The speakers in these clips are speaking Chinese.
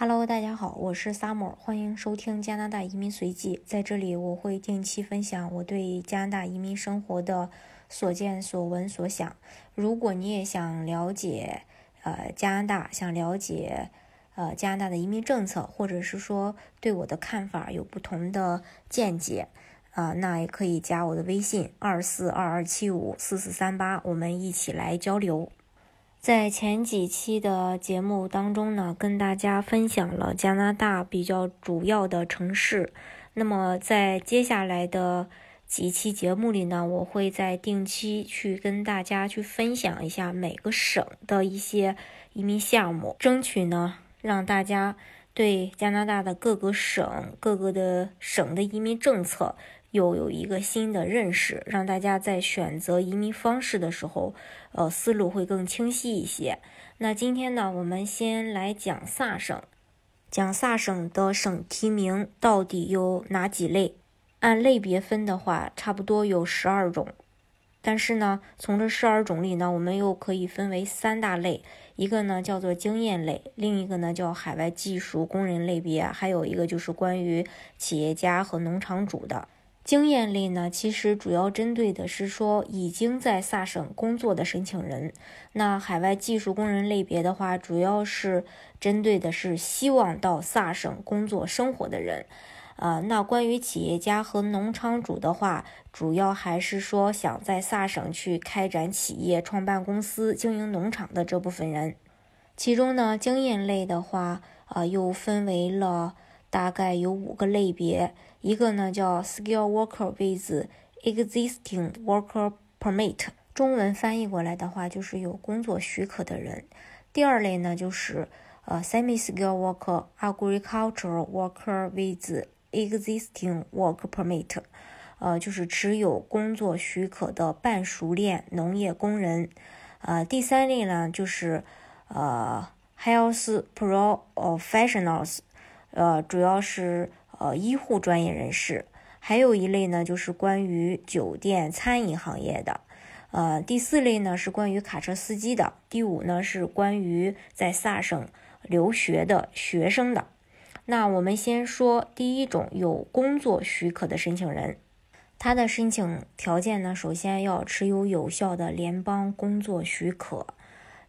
Hello，大家好，我是 Summer，欢迎收听加拿大移民随记。在这里，我会定期分享我对加拿大移民生活的所见所闻所想。如果你也想了解呃加拿大，想了解呃加拿大的移民政策，或者是说对我的看法有不同的见解啊，那也可以加我的微信二四二二七五四四三八，我们一起来交流。在前几期的节目当中呢，跟大家分享了加拿大比较主要的城市。那么在接下来的几期节目里呢，我会在定期去跟大家去分享一下每个省的一些移民项目，争取呢让大家对加拿大的各个省、各个的省的移民政策。又有一个新的认识，让大家在选择移民方式的时候，呃，思路会更清晰一些。那今天呢，我们先来讲萨省，讲萨省的省提名到底有哪几类？按类别分的话，差不多有十二种。但是呢，从这十二种里呢，我们又可以分为三大类，一个呢叫做经验类，另一个呢叫海外技术工人类别，还有一个就是关于企业家和农场主的。经验类呢，其实主要针对的是说已经在萨省工作的申请人。那海外技术工人类别的话，主要是针对的是希望到萨省工作生活的人。呃，那关于企业家和农场主的话，主要还是说想在萨省去开展企业、创办公司、经营农场的这部分人。其中呢，经验类的话，啊，又分为了大概有五个类别。一个呢叫 skill worker with existing worker permit，中文翻译过来的话就是有工作许可的人。第二类呢就是呃 semi skill worker agricultural worker with existing work permit，呃就是持有工作许可的半熟练农业工人。呃第三类呢就是呃 health professionals，呃主要是。呃，医护专业人士，还有一类呢，就是关于酒店餐饮行业的。呃，第四类呢是关于卡车司机的。第五呢是关于在萨省留学的学生的。那我们先说第一种有工作许可的申请人，他的申请条件呢，首先要持有有效的联邦工作许可，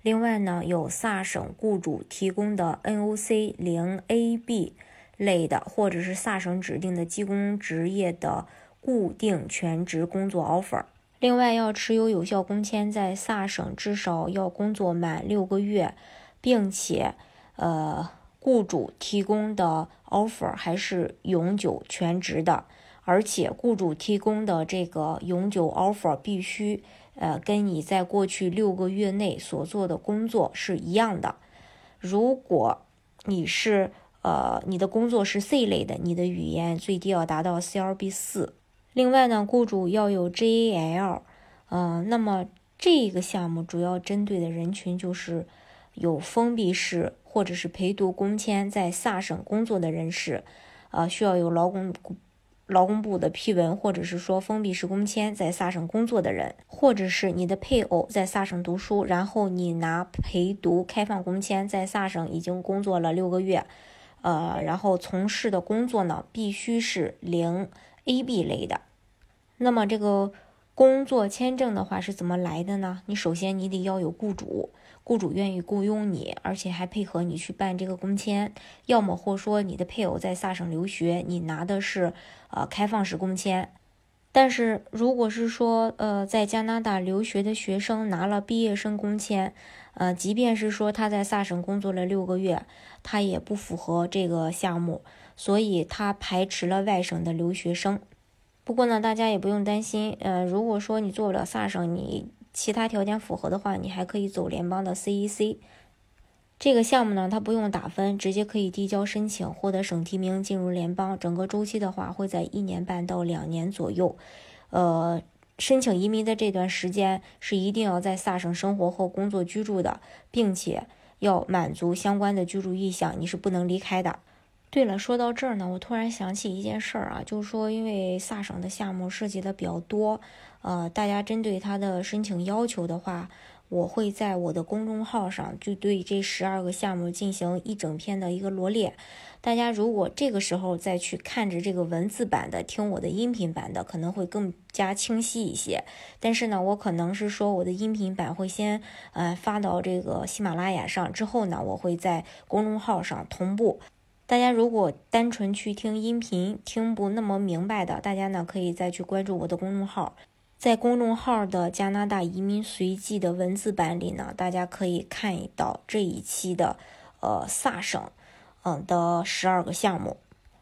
另外呢有萨省雇主提供的 NOC 零 AB。类的，或者是萨省指定的技工职业的固定全职工作 offer。另外，要持有有效工签，在萨省至少要工作满六个月，并且，呃，雇主提供的 offer 还是永久全职的，而且雇主提供的这个永久 offer 必须，呃，跟你在过去六个月内所做的工作是一样的。如果你是呃，你的工作是 C 类的，你的语言最低要达到 CLB 四。另外呢，雇主要有 JAL。呃，那么这个项目主要针对的人群就是有封闭式或者是陪读工签在萨省工作的人士，呃，需要有劳工劳工部的批文，或者是说封闭式工签在萨省工作的人，或者是你的配偶在萨省读书，然后你拿陪读开放工签在萨省已经工作了六个月。呃，然后从事的工作呢，必须是零 AB 类的。那么这个工作签证的话是怎么来的呢？你首先你得要有雇主，雇主愿意雇佣你，而且还配合你去办这个工签。要么或说你的配偶在萨省留学，你拿的是呃开放式工签。但是如果是说呃在加拿大留学的学生拿了毕业生工签。呃，即便是说他在萨省工作了六个月，他也不符合这个项目，所以他排斥了外省的留学生。不过呢，大家也不用担心，呃，如果说你做不了萨省，你其他条件符合的话，你还可以走联邦的 CEC。这个项目呢，它不用打分，直接可以递交申请，获得省提名进入联邦。整个周期的话，会在一年半到两年左右，呃。申请移民的这段时间是一定要在萨省生活或工作居住的，并且要满足相关的居住意向，你是不能离开的。对了，说到这儿呢，我突然想起一件事儿啊，就是说，因为萨省的项目涉及的比较多，呃，大家针对它的申请要求的话，我会在我的公众号上就对这十二个项目进行一整篇的一个罗列。大家如果这个时候再去看着这个文字版的，听我的音频版的，可能会更加清晰一些。但是呢，我可能是说我的音频版会先呃发到这个喜马拉雅上，之后呢，我会在公众号上同步。大家如果单纯去听音频听不那么明白的，大家呢可以再去关注我的公众号，在公众号的加拿大移民随记的文字版里呢，大家可以看到这一期的呃萨省。嗯的十二个项目，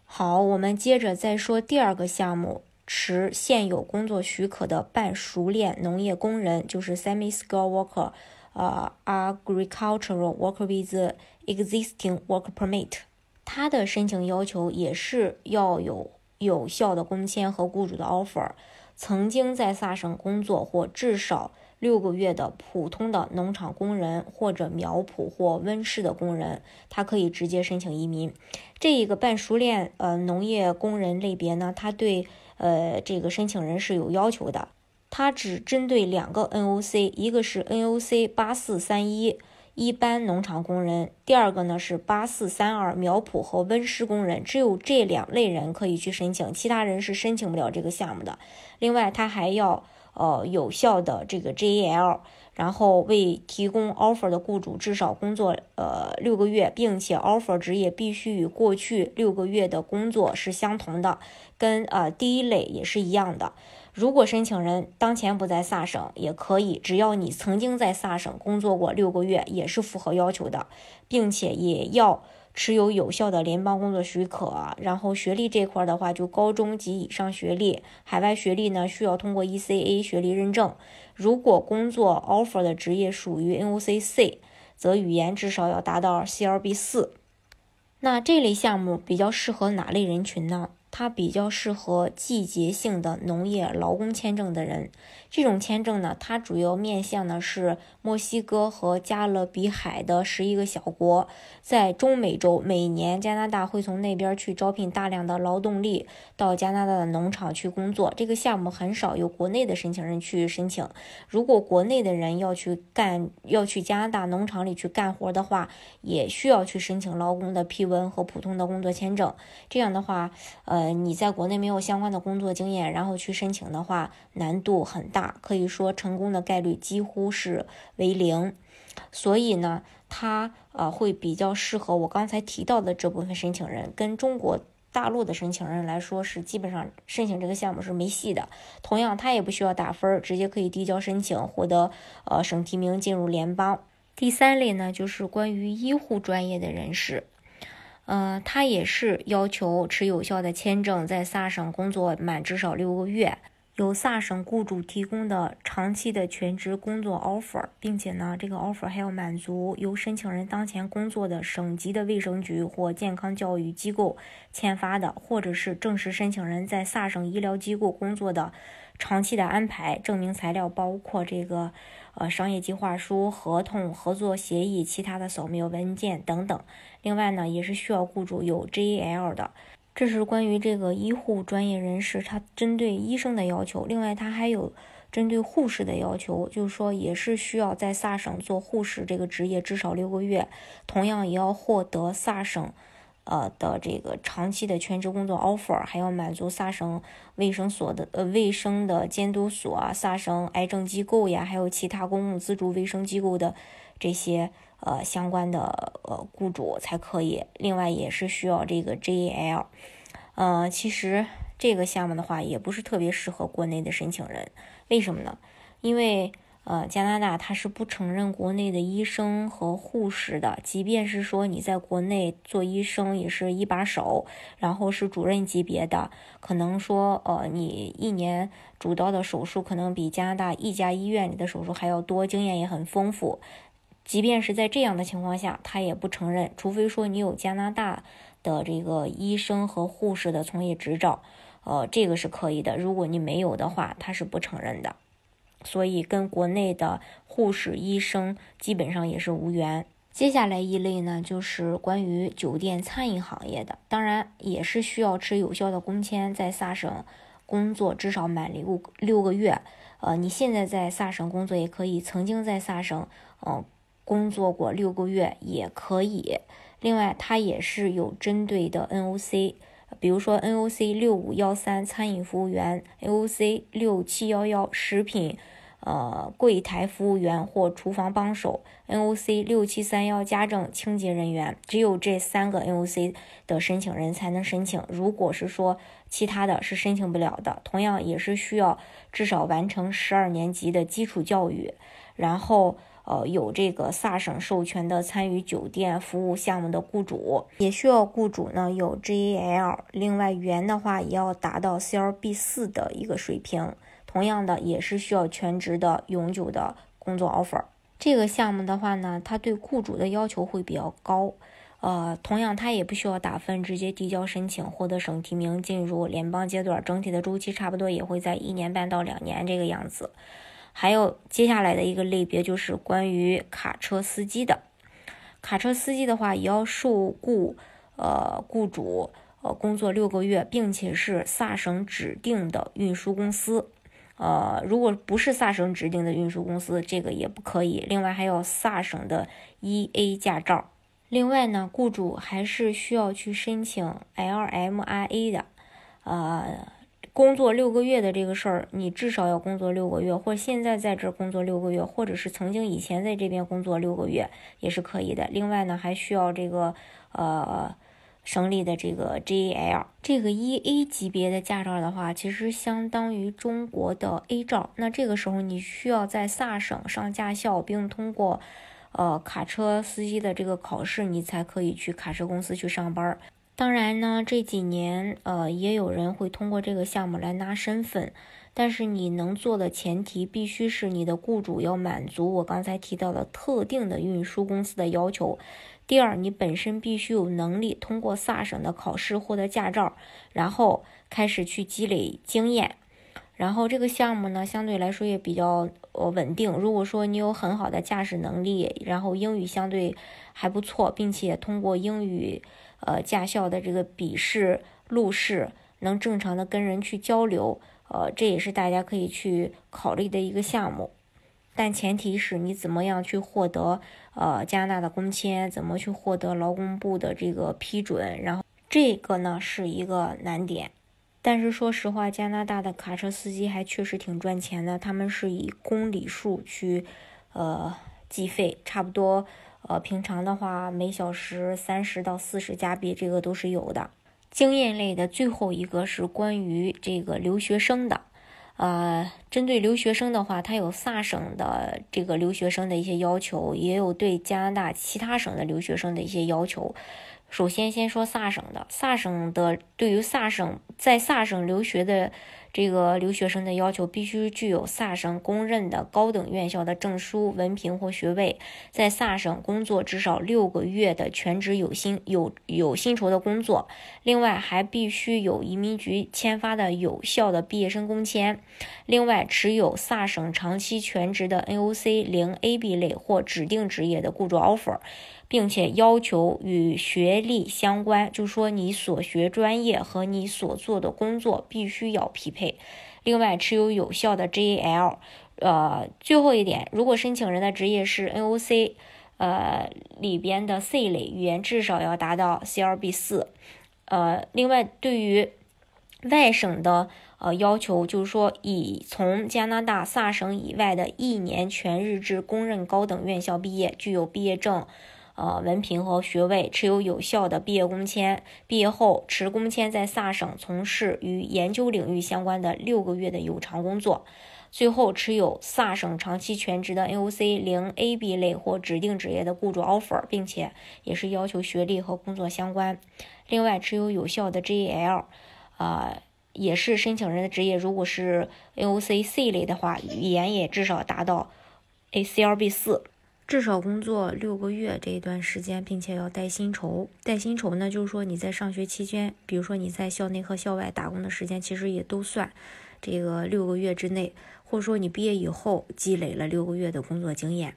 好，我们接着再说第二个项目，持现有工作许可的半熟练农业工人，就是 semi-skilled worker，呃，agricultural worker with existing work permit，他的申请要求也是要有有效的工签和雇主的 offer，曾经在萨省工作或至少。六个月的普通的农场工人或者苗圃或温室的工人，他可以直接申请移民。这一个半熟练呃农业工人类别呢，他对呃这个申请人是有要求的。他只针对两个 NOC，一个是 NOC 八四三一一般农场工人，第二个呢是八四三二苗圃和温室工人。只有这两类人可以去申请，其他人是申请不了这个项目的。另外，他还要。呃，有效的这个 JAL，然后为提供 offer 的雇主至少工作呃六个月，并且 offer 职业必须与过去六个月的工作是相同的，跟呃第一类也是一样的。如果申请人当前不在萨省，也可以，只要你曾经在萨省工作过六个月，也是符合要求的，并且也要。持有有效的联邦工作许可，然后学历这块的话，就高中及以上学历，海外学历呢需要通过 ECA 学历认证。如果工作 offer 的职业属于 NOCC，则语言至少要达到 CLB 四。那这类项目比较适合哪类人群呢？它比较适合季节性的农业劳工签证的人。这种签证呢，它主要面向的是墨西哥和加勒比海的十一个小国。在中美洲，每年加拿大会从那边去招聘大量的劳动力到加拿大的农场去工作。这个项目很少有国内的申请人去申请。如果国内的人要去干，要去加拿大农场里去干活的话，也需要去申请劳工的批文和普通的工作签证。这样的话，呃，你在国内没有相关的工作经验，然后去申请的话，难度很大。可以说成功的概率几乎是为零，所以呢，它呃会比较适合我刚才提到的这部分申请人，跟中国大陆的申请人来说是基本上申请这个项目是没戏的。同样，他也不需要打分，直接可以递交申请，获得呃省提名进入联邦。第三类呢，就是关于医护专业的人士，呃，他也是要求持有效的签证，在萨省工作满至少六个月。有萨省雇主提供的长期的全职工作 offer，并且呢，这个 offer 还要满足由申请人当前工作的省级的卫生局或健康教育机构签发的，或者是证实申请人在萨省医疗机构工作的长期的安排证明材料，包括这个呃商业计划书、合同、合作协议、其他的扫描文件等等。另外呢，也是需要雇主有 JAL 的。这是关于这个医护专业人士，他针对医生的要求。另外，他还有针对护士的要求，就是说也是需要在萨省做护士这个职业至少六个月，同样也要获得萨省呃的这个长期的全职工作 offer，还要满足萨省卫生所的呃卫生的监督所啊、萨省癌症机构呀，还有其他公共资助卫生机构的这些。呃，相关的呃雇主才可以。另外也是需要这个 JAL。呃，其实这个项目的话，也不是特别适合国内的申请人。为什么呢？因为呃，加拿大它是不承认国内的医生和护士的。即便是说你在国内做医生，也是一把手，然后是主任级别的，可能说呃，你一年主刀的手术可能比加拿大一家医院里的手术还要多，经验也很丰富。即便是在这样的情况下，他也不承认，除非说你有加拿大的这个医生和护士的从业执照，呃，这个是可以的。如果你没有的话，他是不承认的。所以跟国内的护士、医生基本上也是无缘。接下来一类呢，就是关于酒店餐饮行业的，当然也是需要持有效的工签，在萨省工作至少满六六个月。呃，你现在在萨省工作也可以，曾经在萨省呃工作过六个月也可以。另外，它也是有针对的 NOC，比如说 NOC 六五幺三餐饮服务员，NOC 六七幺幺食品。呃，柜台服务员或厨房帮手，NOC 六七三幺家政清洁人员，只有这三个 NOC 的申请人才能申请。如果是说其他的是申请不了的，同样也是需要至少完成十二年级的基础教育，然后呃有这个萨省授权的参与酒店服务项目的雇主，也需要雇主呢有 JAL，另外语言的话也要达到 CLB 四的一个水平。同样的也是需要全职的永久的工作 offer。这个项目的话呢，它对雇主的要求会比较高。呃，同样它也不需要打分，直接递交申请，获得省提名，进入联邦阶段。整体的周期差不多也会在一年半到两年这个样子。还有接下来的一个类别就是关于卡车司机的。卡车司机的话，也要受雇，呃，雇主呃工作六个月，并且是萨省指定的运输公司。呃，如果不是萨省指定的运输公司，这个也不可以。另外还有萨省的 EA 驾照。另外呢，雇主还是需要去申请 LMRA 的。呃，工作六个月的这个事儿，你至少要工作六个月，或者现在在这儿工作六个月，或者是曾经以前在这边工作六个月也是可以的。另外呢，还需要这个呃。省里的这个 JL 这个一 A 级别的驾照的话，其实相当于中国的 A 照。那这个时候你需要在萨省上驾校，并通过呃卡车司机的这个考试，你才可以去卡车公司去上班。当然呢，这几年呃也有人会通过这个项目来拿身份，但是你能做的前提必须是你的雇主要满足我刚才提到的特定的运输公司的要求。第二，你本身必须有能力通过萨省的考试获得驾照，然后开始去积累经验。然后这个项目呢，相对来说也比较呃稳定。如果说你有很好的驾驶能力，然后英语相对还不错，并且通过英语呃驾校的这个笔试、路试，能正常的跟人去交流，呃，这也是大家可以去考虑的一个项目。但前提是你怎么样去获得呃加拿大的工签，怎么去获得劳工部的这个批准，然后这个呢是一个难点。但是说实话，加拿大的卡车司机还确实挺赚钱的，他们是以公里数去呃计费，差不多呃平常的话每小时三十到四十加币，这个都是有的。经验类的最后一个是关于这个留学生的。呃，针对留学生的话，它有萨省的这个留学生的一些要求，也有对加拿大其他省的留学生的一些要求。首先，先说萨省的，萨省的对于萨省在萨省留学的。这个留学生的要求必须具有萨省公认的高等院校的证书、文凭或学位，在萨省工作至少六个月的全职有薪有有薪酬的工作。另外，还必须有移民局签发的有效的毕业生工签。另外，持有萨省长期全职的 NOC 零 AB 类或指定职业的雇主 offer。并且要求与学历相关，就说你所学专业和你所做的工作必须要匹配。另外，持有有效的 JAL。呃，最后一点，如果申请人的职业是 NOC，呃里边的 C 类语言至少要达到 CLB 四。呃，另外对于外省的呃要求，就是说已从加拿大萨省以外的一年全日制公认高等院校毕业，具有毕业证。呃，文凭和学位，持有有效的毕业工签，毕业后持工签在萨省从事与研究领域相关的六个月的有偿工作。最后，持有萨省长期全职的 NOC 零 AB 类或指定职业的雇主 offer，并且也是要求学历和工作相关。另外，持有有效的 JL，啊，也是申请人的职业。如果是 NOC C 类的话，语言也至少达到 ACLB 四。至少工作六个月这一段时间，并且要带薪酬。带薪酬呢，就是说你在上学期间，比如说你在校内和校外打工的时间，其实也都算这个六个月之内，或者说你毕业以后积累了六个月的工作经验。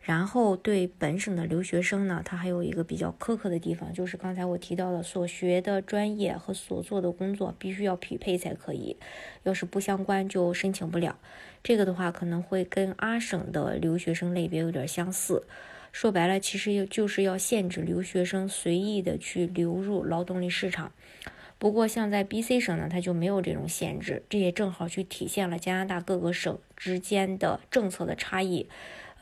然后对本省的留学生呢，他还有一个比较苛刻的地方，就是刚才我提到的，所学的专业和所做的工作必须要匹配才可以，要是不相关就申请不了。这个的话可能会跟阿省的留学生类别有点相似。说白了，其实就是要限制留学生随意的去流入劳动力市场。不过，像在 B.C 省呢，它就没有这种限制，这也正好去体现了加拿大各个省之间的政策的差异。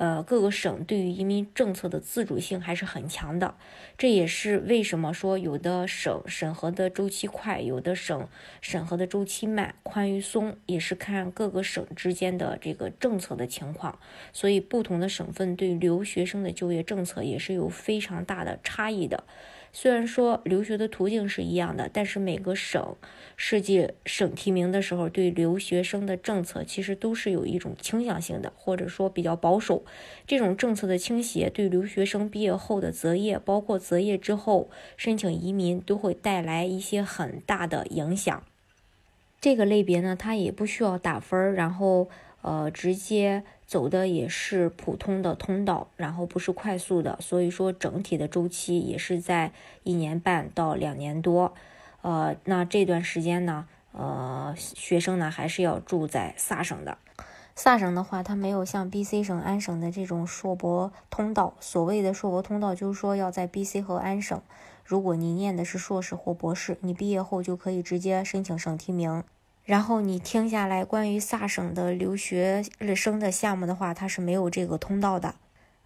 呃，各个省对于移民政策的自主性还是很强的，这也是为什么说有的省审核的周期快，有的省审核的周期慢，宽与松也是看各个省之间的这个政策的情况。所以，不同的省份对留学生的就业政策也是有非常大的差异的。虽然说留学的途径是一样的，但是每个省设计省提名的时候，对留学生的政策其实都是有一种倾向性的，或者说比较保守。这种政策的倾斜对留学生毕业后的择业，包括择业之后申请移民，都会带来一些很大的影响。这个类别呢，它也不需要打分，然后呃直接。走的也是普通的通道，然后不是快速的，所以说整体的周期也是在一年半到两年多。呃，那这段时间呢，呃，学生呢还是要住在萨省的。萨省的话，它没有像 B.C 省、安省的这种硕博通道。所谓的硕博通道，就是说要在 B.C 和安省，如果你念的是硕士或博士，你毕业后就可以直接申请省提名。然后你听下来，关于萨省的留学生的项目的话，它是没有这个通道的。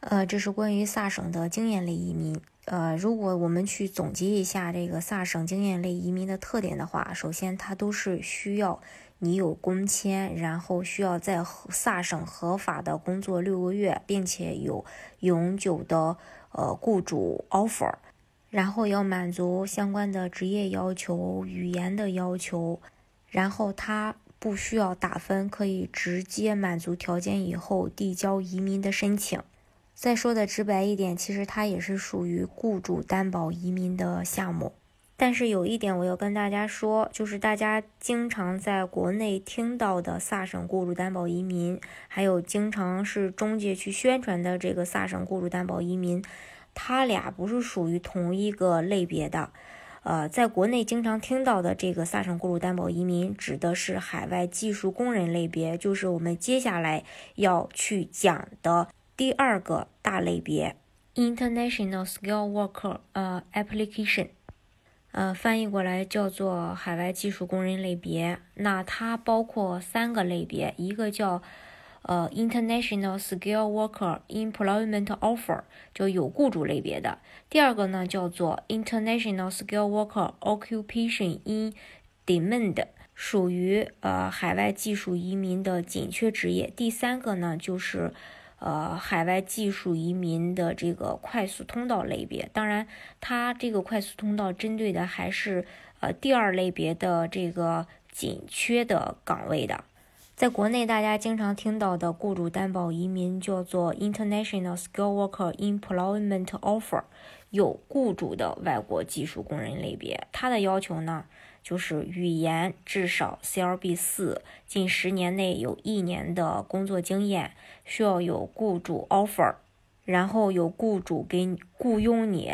呃，这是关于萨省的经验类移民。呃，如果我们去总结一下这个萨省经验类移民的特点的话，首先它都是需要你有工签，然后需要在萨省合法的工作六个月，并且有永久的呃雇主 offer，然后要满足相关的职业要求、语言的要求。然后他不需要打分，可以直接满足条件以后递交移民的申请。再说的直白一点，其实它也是属于雇主担保移民的项目。但是有一点我要跟大家说，就是大家经常在国内听到的萨省雇主担保移民，还有经常是中介去宣传的这个萨省雇主担保移民，它俩不是属于同一个类别的。呃，在国内经常听到的这个萨省雇主担保移民，指的是海外技术工人类别，就是我们接下来要去讲的第二个大类别，International Skill Worker 呃 Application，呃，翻译过来叫做海外技术工人类别。那它包括三个类别，一个叫呃，International Skill Worker Employment Offer 就有雇主类别的。第二个呢叫做 International Skill Worker Occupation in Demand，属于呃海外技术移民的紧缺职业。第三个呢就是呃海外技术移民的这个快速通道类别。当然，它这个快速通道针对的还是呃第二类别的这个紧缺的岗位的。在国内，大家经常听到的雇主担保移民叫做 International Skill Worker Employment Offer，有雇主的外国技术工人类别。它的要求呢，就是语言至少 CLB 四，近十年内有一年的工作经验，需要有雇主 offer，然后有雇主给雇佣你，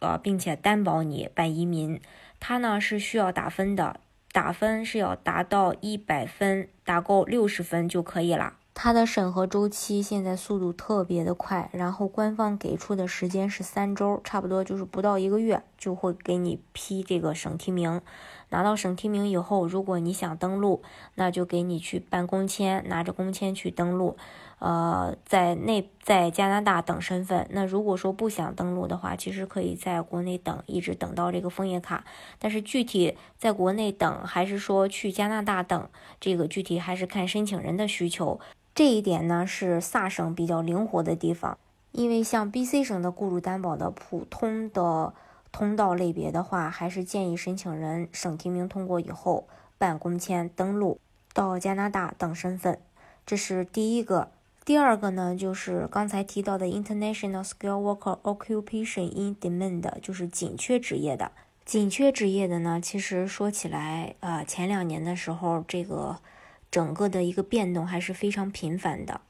呃，并且担保你办移民。它呢是需要打分的。打分是要达到一百分，打够六十分就可以了。它的审核周期现在速度特别的快，然后官方给出的时间是三周，差不多就是不到一个月就会给你批这个省提名。拿到省提名以后，如果你想登录，那就给你去办工签，拿着工签去登录。呃，在内在加拿大等身份。那如果说不想登录的话，其实可以在国内等，一直等到这个枫叶卡。但是具体在国内等，还是说去加拿大等，这个具体还是看申请人的需求。这一点呢，是萨省比较灵活的地方。因为像 B.C 省的雇主担保的普通的通道类别的话，还是建议申请人省提名通过以后办工签登录到加拿大等身份。这是第一个。第二个呢，就是刚才提到的 International Skill Worker Occupation in Demand，就是紧缺职业的。紧缺职业的呢，其实说起来，呃，前两年的时候，这个整个的一个变动还是非常频繁的。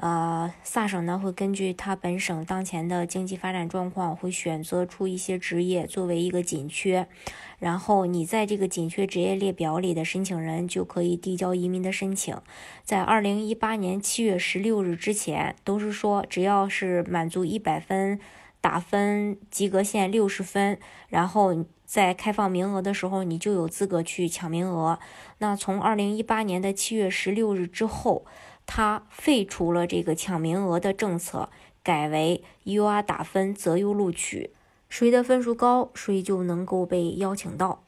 呃，萨省呢会根据他本省当前的经济发展状况，会选择出一些职业作为一个紧缺，然后你在这个紧缺职业列表里的申请人就可以递交移民的申请。在二零一八年七月十六日之前，都是说只要是满足一百分打分及格线六十分，然后在开放名额的时候，你就有资格去抢名额。那从二零一八年的七月十六日之后。他废除了这个抢名额的政策，改为 UR 打分择优录取，谁的分数高，谁就能够被邀请到。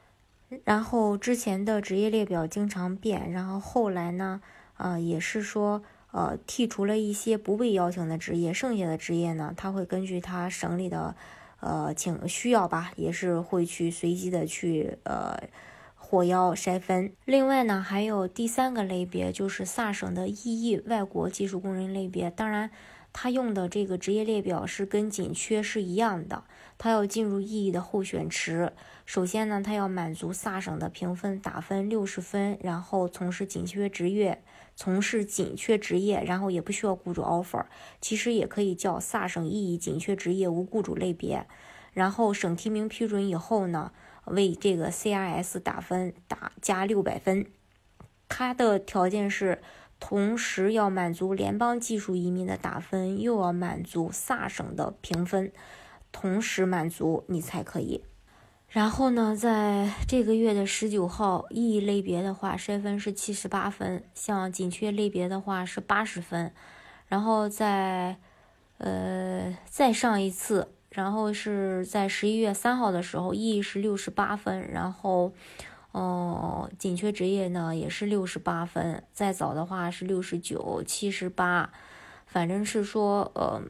然后之前的职业列表经常变，然后后来呢，呃，也是说，呃，剔除了一些不被邀请的职业，剩下的职业呢，他会根据他省里的，呃，请需要吧，也是会去随机的去，呃。火药筛分。另外呢，还有第三个类别，就是萨省的 EE 外国技术工人类别。当然，他用的这个职业列表是跟紧缺是一样的。他要进入 EE 的候选池，首先呢，他要满足萨省的评分打分六十分，然后从事紧缺职业，从事紧缺职业，然后也不需要雇主 offer。其实也可以叫萨省 EE 紧缺职业无雇主类别。然后省提名批准以后呢？为这个 CRS 打分打加六百分，它的条件是同时要满足联邦技术移民的打分，又要满足萨省的评分，同时满足你才可以。然后呢，在这个月的十九号，E 类别的话筛分是七十八分，像紧缺类别的话是八十分，然后在呃再上一次。然后是在十一月三号的时候，E 是六十八分，然后，哦，紧缺职业呢也是六十八分，再早的话是六十九、七十八，反正是说，呃，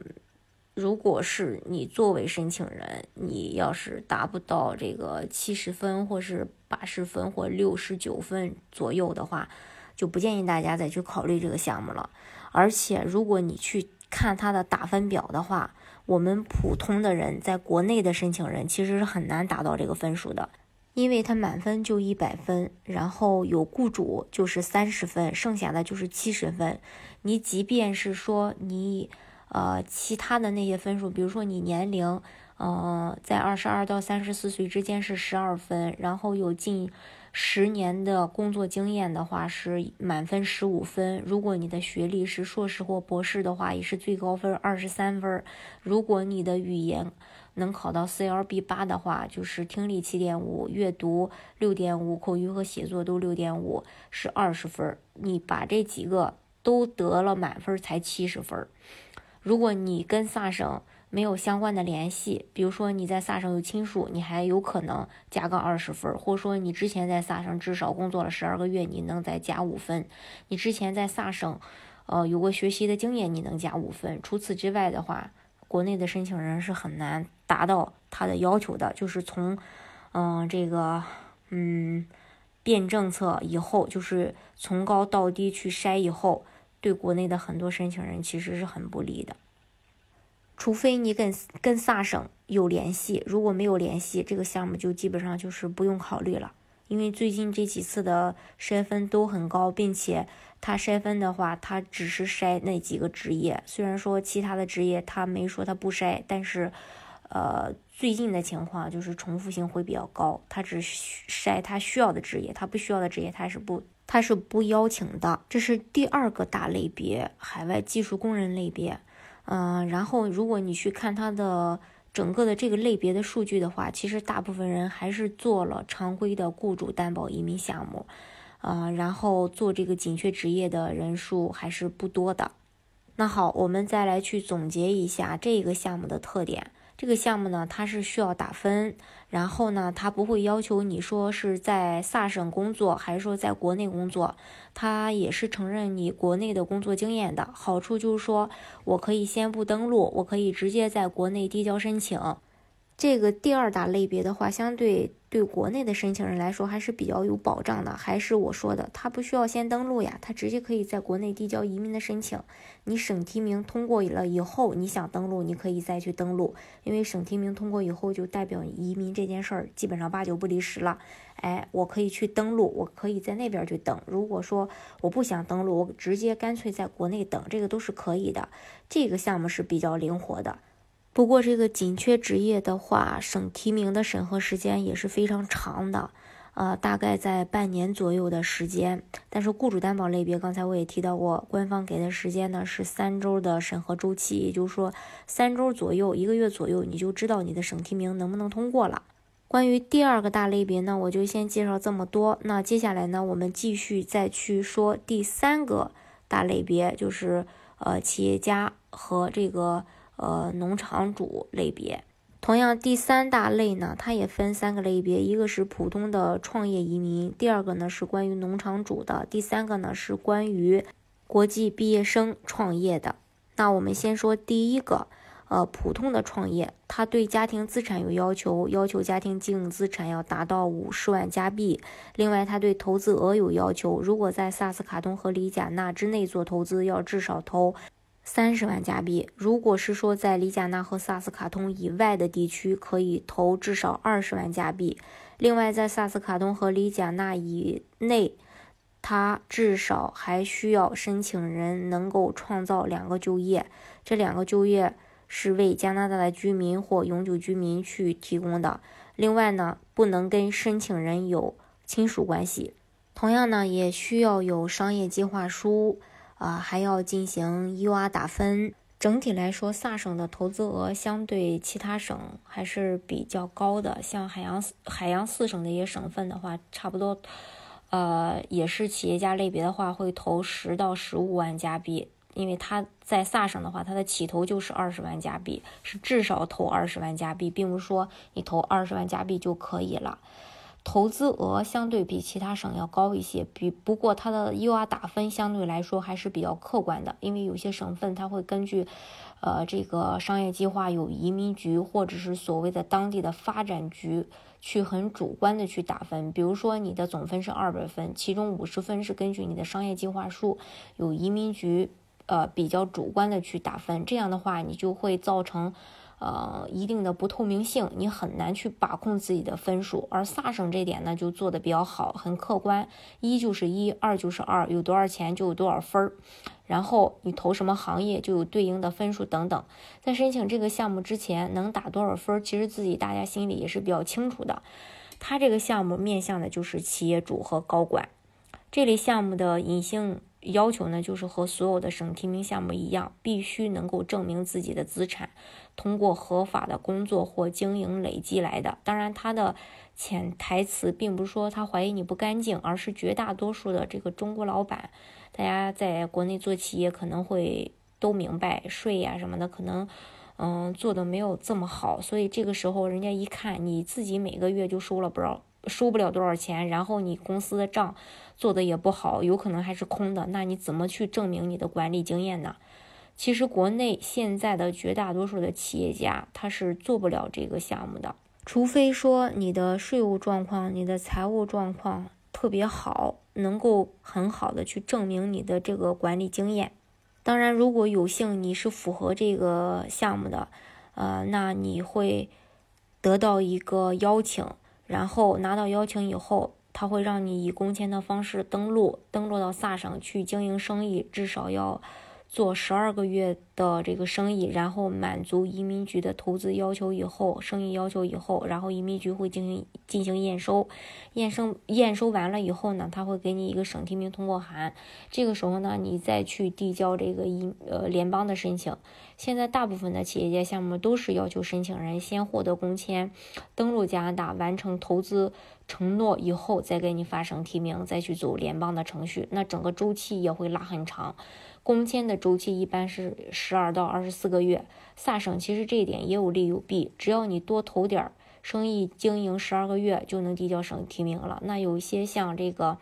如果是你作为申请人，你要是达不到这个七十分，或是八十分或六十九分左右的话，就不建议大家再去考虑这个项目了。而且，如果你去看它的打分表的话，我们普通的人在国内的申请人其实是很难达到这个分数的，因为他满分就一百分，然后有雇主就是三十分，剩下的就是七十分。你即便是说你，呃，其他的那些分数，比如说你年龄，呃，在二十二到三十四岁之间是十二分，然后有近。十年的工作经验的话是满分十五分，如果你的学历是硕士或博士的话，也是最高分二十三分。如果你的语言能考到 CLB 八的话，就是听力七点五，阅读六点五，口语和写作都六点五，是二十分。你把这几个都得了满分才七十分。如果你跟萨省。没有相关的联系，比如说你在萨省有亲属，你还有可能加个二十分，或者说你之前在萨省至少工作了十二个月，你能再加五分。你之前在萨省，呃，有过学习的经验，你能加五分。除此之外的话，国内的申请人是很难达到他的要求的。就是从，嗯，这个，嗯，变政策以后，就是从高到低去筛以后，对国内的很多申请人其实是很不利的。除非你跟跟萨省有联系，如果没有联系，这个项目就基本上就是不用考虑了。因为最近这几次的筛分都很高，并且他筛分的话，他只是筛那几个职业。虽然说其他的职业他没说他不筛，但是，呃，最近的情况就是重复性会比较高。他只筛他需要的职业，他不需要的职业他是不他是不邀请的。这是第二个大类别，海外技术工人类别。嗯，然后如果你去看它的整个的这个类别的数据的话，其实大部分人还是做了常规的雇主担保移民项目，啊，然后做这个紧缺职业的人数还是不多的。那好，我们再来去总结一下这个项目的特点。这个项目呢，它是需要打分，然后呢，它不会要求你说是在萨省工作，还是说在国内工作，它也是承认你国内的工作经验的。好处就是说我可以先不登录，我可以直接在国内递交申请。这个第二大类别的话，相对对国内的申请人来说还是比较有保障的。还是我说的，他不需要先登录呀，他直接可以在国内递交移民的申请。你省提名通过了以后，你想登录，你可以再去登录，因为省提名通过以后，就代表移民这件事儿基本上八九不离十了。哎，我可以去登录，我可以在那边去等。如果说我不想登录，我直接干脆在国内等，这个都是可以的。这个项目是比较灵活的。不过，这个紧缺职业的话，省提名的审核时间也是非常长的，呃，大概在半年左右的时间。但是，雇主担保类别，刚才我也提到过，官方给的时间呢是三周的审核周期，也就是说，三周左右，一个月左右，你就知道你的省提名能不能通过了。关于第二个大类别呢，我就先介绍这么多。那接下来呢，我们继续再去说第三个大类别，就是呃，企业家和这个。呃，农场主类别，同样第三大类呢，它也分三个类别，一个是普通的创业移民，第二个呢是关于农场主的，第三个呢是关于国际毕业生创业的。那我们先说第一个，呃，普通的创业，它对家庭资产有要求，要求家庭经营资产要达到五十万加币。另外，它对投资额有要求，如果在萨斯卡通和里贾纳之内做投资，要至少投。三十万加币。如果是说在里贾纳和萨斯卡通以外的地区，可以投至少二十万加币。另外，在萨斯卡通和里贾纳以内，他至少还需要申请人能够创造两个就业，这两个就业是为加拿大的居民或永久居民去提供的。另外呢，不能跟申请人有亲属关系。同样呢，也需要有商业计划书。啊，还要进行 UR 打分。整体来说，萨省的投资额相对其他省还是比较高的。像海洋海洋四省的一些省份的话，差不多，呃，也是企业家类别的话，会投十到十五万加币。因为他在萨省的话，他的起投就是二十万加币，是至少投二十万加币，并不是说你投二十万加币就可以了。投资额相对比其他省要高一些，比不过它的 UR 打分相对来说还是比较客观的，因为有些省份它会根据，呃，这个商业计划有移民局或者是所谓的当地的发展局去很主观的去打分，比如说你的总分是二百分，其中五十分是根据你的商业计划书，有移民局呃比较主观的去打分，这样的话你就会造成。呃，一定的不透明性，你很难去把控自己的分数。而萨省这点呢，就做的比较好，很客观，一就是一，二就是二，有多少钱就有多少分儿。然后你投什么行业就有对应的分数等等。在申请这个项目之前，能打多少分儿，其实自己大家心里也是比较清楚的。他这个项目面向的就是企业主和高管。这类项目的隐性要求呢，就是和所有的省提名项目一样，必须能够证明自己的资产。通过合法的工作或经营累积来的，当然，他的潜台词并不是说他怀疑你不干净，而是绝大多数的这个中国老板，大家在国内做企业可能会都明白税呀什么的，可能嗯做的没有这么好，所以这个时候人家一看你自己每个月就收了不少，收不了多少钱，然后你公司的账做的也不好，有可能还是空的，那你怎么去证明你的管理经验呢？其实国内现在的绝大多数的企业家，他是做不了这个项目的，除非说你的税务状况、你的财务状况特别好，能够很好的去证明你的这个管理经验。当然，如果有幸你是符合这个项目的，呃，那你会得到一个邀请，然后拿到邀请以后，他会让你以工签的方式登录，登录到萨省去经营生意，至少要。做十二个月的这个生意，然后满足移民局的投资要求以后，生意要求以后，然后移民局会进行进行验收，验收验收完了以后呢，他会给你一个省提名通过函，这个时候呢，你再去递交这个移呃联邦的申请。现在大部分的企业家项目都是要求申请人先获得工签，登陆加拿大，完成投资承诺以后，再给你发省提名，再去走联邦的程序，那整个周期也会拉很长。工签的周期一般是十二到二十四个月。萨省其实这一点也有利有弊，只要你多投点儿，生意经营十二个月就能递交省提名了。那有一些像这个，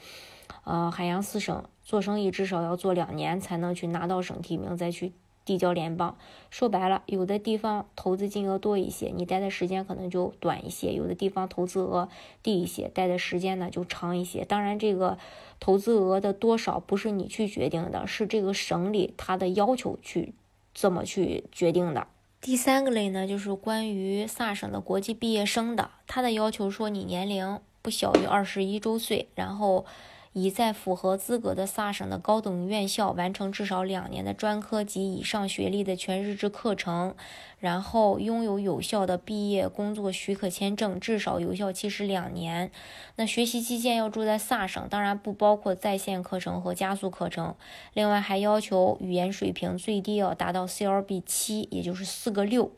呃，海洋四省做生意至少要做两年才能去拿到省提名，再去递交联邦。说白了，有的地方投资金额多一些，你待的时间可能就短一些；有的地方投资额低一些，待的时间呢就长一些。当然，这个投资额的多少不是你去决定的，是这个省里他的要求去这么去决定的。第三个类呢，就是关于萨省的国际毕业生的，他的要求说你年龄不小于二十一周岁，然后。已在符合资格的萨省的高等院校完成至少两年的专科及以上学历的全日制课程，然后拥有有效的毕业工作许可签证，至少有效期是两年。那学习期间要住在萨省，当然不包括在线课程和加速课程。另外还要求语言水平最低要达到 CLB 七，也就是四个六。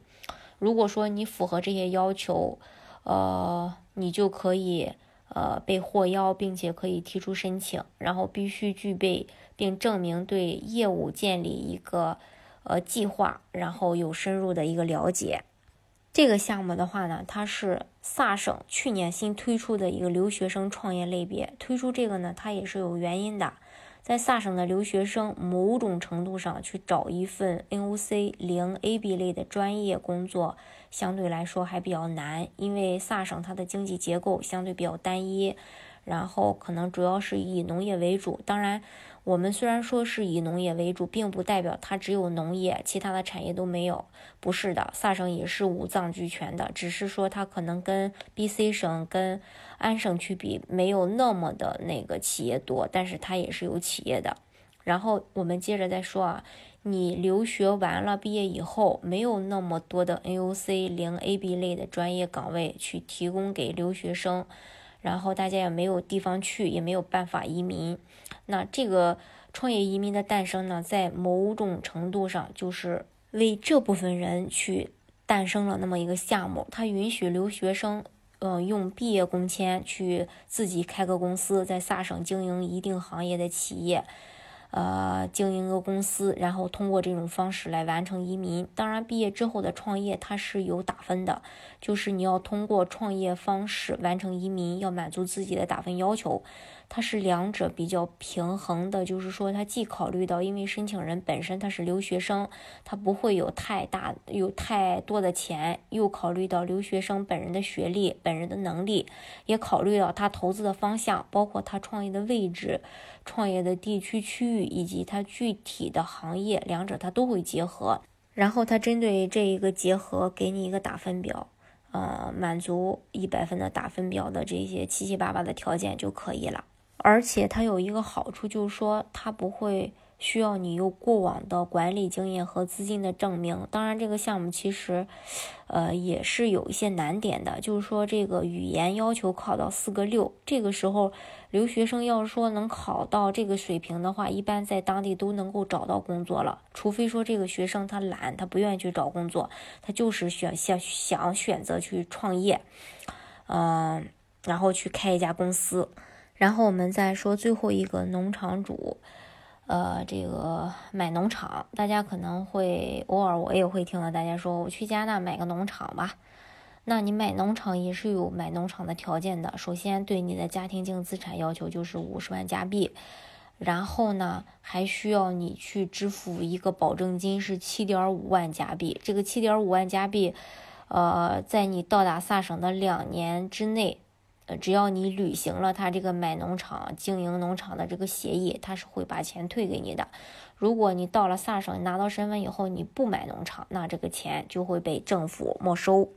如果说你符合这些要求，呃，你就可以。呃，被获邀，并且可以提出申请，然后必须具备并证明对业务建立一个呃计划，然后有深入的一个了解。这个项目的话呢，它是萨省去年新推出的一个留学生创业类别。推出这个呢，它也是有原因的。在萨省的留学生，某种程度上去找一份 NOC 零 AB 类的专业工作。相对来说还比较难，因为萨省它的经济结构相对比较单一，然后可能主要是以农业为主。当然，我们虽然说是以农业为主，并不代表它只有农业，其他的产业都没有。不是的，萨省也是五脏俱全的，只是说它可能跟 BC 省、跟安省去比，没有那么的那个企业多，但是它也是有企业的。然后我们接着再说啊。你留学完了，毕业以后没有那么多的 NOC 零 AB 类的专业岗位去提供给留学生，然后大家也没有地方去，也没有办法移民。那这个创业移民的诞生呢，在某种程度上就是为这部分人去诞生了那么一个项目，他允许留学生，呃，用毕业工签去自己开个公司，在萨省经营一定行业的企业。呃，经营个公司，然后通过这种方式来完成移民。当然，毕业之后的创业它是有打分的，就是你要通过创业方式完成移民，要满足自己的打分要求。它是两者比较平衡的，就是说，它既考虑到因为申请人本身他是留学生，他不会有太大有太多的钱，又考虑到留学生本人的学历、本人的能力，也考虑到他投资的方向，包括他创业的位置、创业的地区区域以及他具体的行业，两者他都会结合。然后他针对这一个结合，给你一个打分表，呃，满足一百分的打分表的这些七七八八的条件就可以了。而且它有一个好处，就是说它不会需要你有过往的管理经验和资金的证明。当然，这个项目其实，呃，也是有一些难点的，就是说这个语言要求考到四个六。这个时候，留学生要是说能考到这个水平的话，一般在当地都能够找到工作了。除非说这个学生他懒，他不愿意去找工作，他就是选想想选择去创业，嗯，然后去开一家公司。然后我们再说最后一个农场主，呃，这个买农场，大家可能会偶尔我也会听到大家说，我去加拿大买个农场吧。那你买农场也是有买农场的条件的，首先对你的家庭净资产要求就是五十万加币，然后呢还需要你去支付一个保证金是七点五万加币，这个七点五万加币，呃，在你到达萨省的两年之内。只要你履行了他这个买农场、经营农场的这个协议，他是会把钱退给你的。如果你到了萨省拿到身份以后，你不买农场，那这个钱就会被政府没收。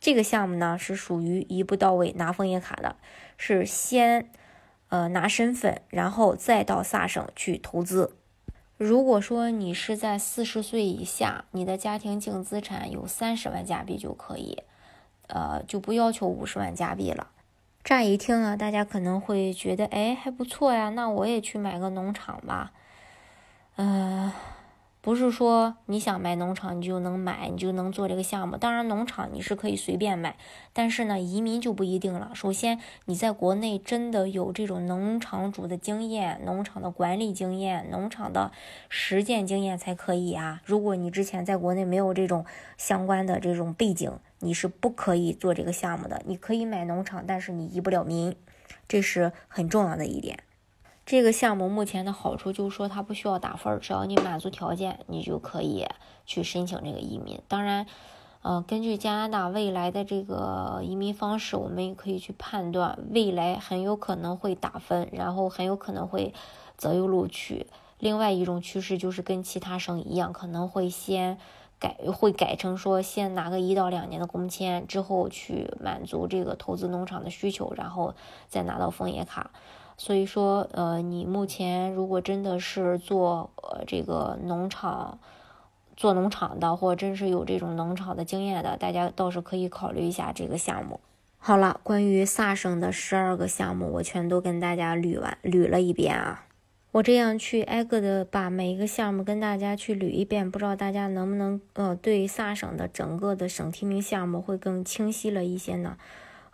这个项目呢是属于一步到位拿枫叶卡的，是先呃拿身份，然后再到萨省去投资。如果说你是在四十岁以下，你的家庭净资产有三十万加币就可以。呃，就不要求五十万加币了。乍一听啊，大家可能会觉得，哎，还不错呀，那我也去买个农场吧。嗯。不是说你想买农场你就能买，你就能做这个项目。当然，农场你是可以随便买，但是呢，移民就不一定了。首先，你在国内真的有这种农场主的经验、农场的管理经验、农场的实践经验才可以啊。如果你之前在国内没有这种相关的这种背景，你是不可以做这个项目的。你可以买农场，但是你移不了民，这是很重要的一点。这个项目目前的好处就是说它不需要打分，只要你满足条件，你就可以去申请这个移民。当然，呃，根据加拿大未来的这个移民方式，我们也可以去判断，未来很有可能会打分，然后很有可能会择优录取。另外一种趋势就是跟其他省一样，可能会先改，会改成说先拿个一到两年的工签，之后去满足这个投资农场的需求，然后再拿到枫叶卡。所以说，呃，你目前如果真的是做呃这个农场，做农场的，或者真是有这种农场的经验的，大家倒是可以考虑一下这个项目。好了，关于萨省的十二个项目，我全都跟大家捋完捋了一遍啊。我这样去挨个的把每一个项目跟大家去捋一遍，不知道大家能不能呃对萨省的整个的省提名项目会更清晰了一些呢？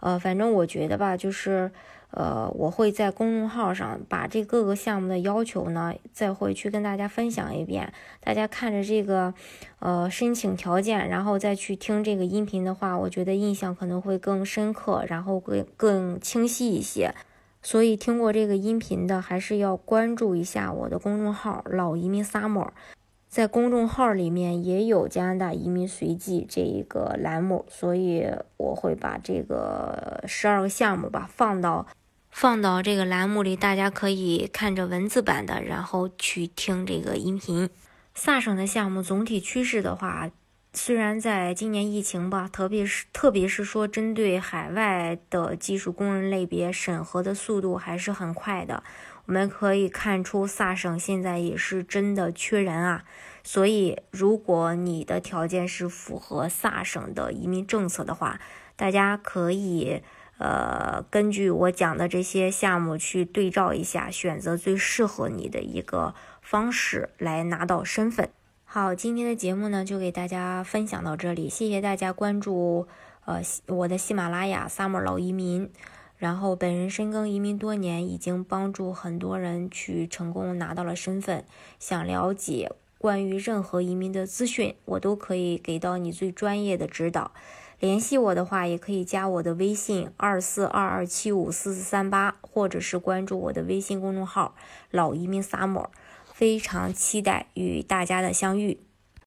呃，反正我觉得吧，就是。呃，我会在公众号上把这各个项目的要求呢，再会去跟大家分享一遍。大家看着这个，呃，申请条件，然后再去听这个音频的话，我觉得印象可能会更深刻，然后更更清晰一些。所以听过这个音频的，还是要关注一下我的公众号“老移民 summer”。在公众号里面也有加拿大移民随记这一个栏目，所以我会把这个十二个项目吧放到。放到这个栏目里，大家可以看着文字版的，然后去听这个音频。萨省的项目总体趋势的话，虽然在今年疫情吧，特别是特别是说针对海外的技术工人类别审核的速度还是很快的。我们可以看出，萨省现在也是真的缺人啊。所以，如果你的条件是符合萨省的移民政策的话，大家可以。呃，根据我讲的这些项目去对照一下，选择最适合你的一个方式来拿到身份。好，今天的节目呢就给大家分享到这里，谢谢大家关注呃我的喜马拉雅 Summer 老移民。然后本人深耕移民多年，已经帮助很多人去成功拿到了身份。想了解关于任何移民的资讯，我都可以给到你最专业的指导。联系我的话，也可以加我的微信二四二二七五四四三八，或者是关注我的微信公众号“老移民萨摩。非常期待与大家的相遇。